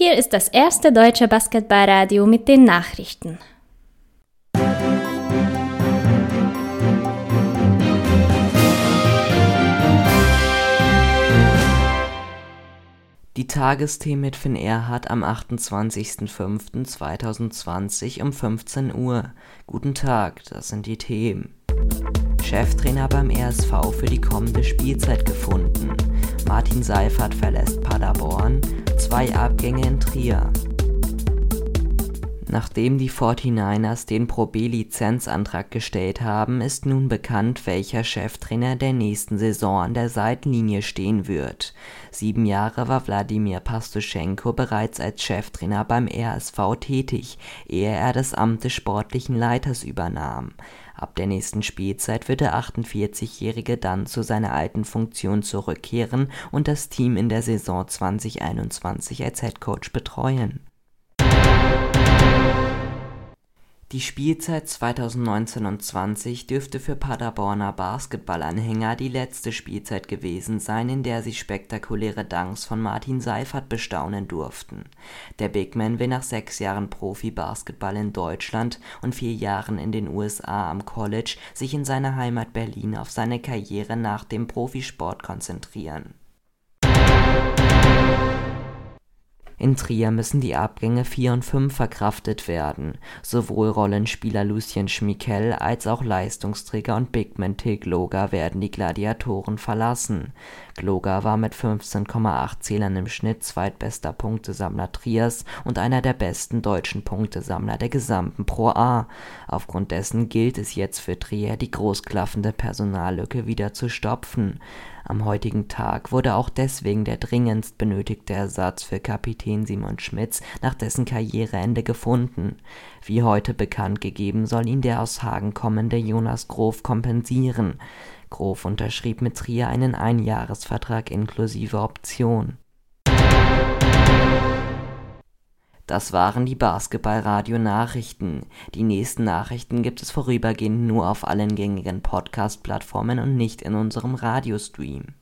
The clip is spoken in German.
Hier ist das erste deutsche Basketballradio mit den Nachrichten. Die Tagesthemen mit Finn Erhardt am 28.05.2020 um 15 Uhr. Guten Tag, das sind die Themen. Cheftrainer beim RSV für die kommende Spielzeit gefunden. Martin Seifert verlässt Paderborn. Zwei Abgänge in Trier. Nachdem die 49ers den Pro B-Lizenzantrag gestellt haben, ist nun bekannt, welcher Cheftrainer der nächsten Saison an der Seitenlinie stehen wird. Sieben Jahre war Wladimir Pastuschenko bereits als Cheftrainer beim RSV tätig, ehe er das Amt des sportlichen Leiters übernahm. Ab der nächsten Spielzeit wird der 48-Jährige dann zu seiner alten Funktion zurückkehren und das Team in der Saison 2021 als Headcoach betreuen die Spielzeit 2019/20 dürfte für Paderborner Basketballanhänger die letzte Spielzeit gewesen sein, in der sie spektakuläre Dunks von Martin Seifert bestaunen durften. Der Bigman will nach sechs Jahren Profi-Basketball in Deutschland und vier Jahren in den USA am College sich in seiner Heimat Berlin auf seine Karriere nach dem Profisport konzentrieren In Trier müssen die Abgänge 4 und 5 verkraftet werden. Sowohl Rollenspieler Lucien Schmikel als auch Leistungsträger und Bigman Till Gloger werden die Gladiatoren verlassen. Gloger war mit 15,8 Zählern im Schnitt zweitbester Punktesammler Triers und einer der besten deutschen Punktesammler der gesamten Pro A. Aufgrund dessen gilt es jetzt für Trier, die großklaffende Personallücke wieder zu stopfen. Am heutigen Tag wurde auch deswegen der dringendst benötigte Ersatz für Kapitän Simon Schmitz nach dessen Karriereende gefunden. Wie heute bekannt gegeben, soll ihn der aus Hagen kommende Jonas Grof kompensieren. Grof unterschrieb mit Trier einen Einjahresvertrag inklusive Option. Das waren die Basketballradio-Nachrichten. Die nächsten Nachrichten gibt es vorübergehend nur auf allen gängigen Podcast-Plattformen und nicht in unserem Radiostream.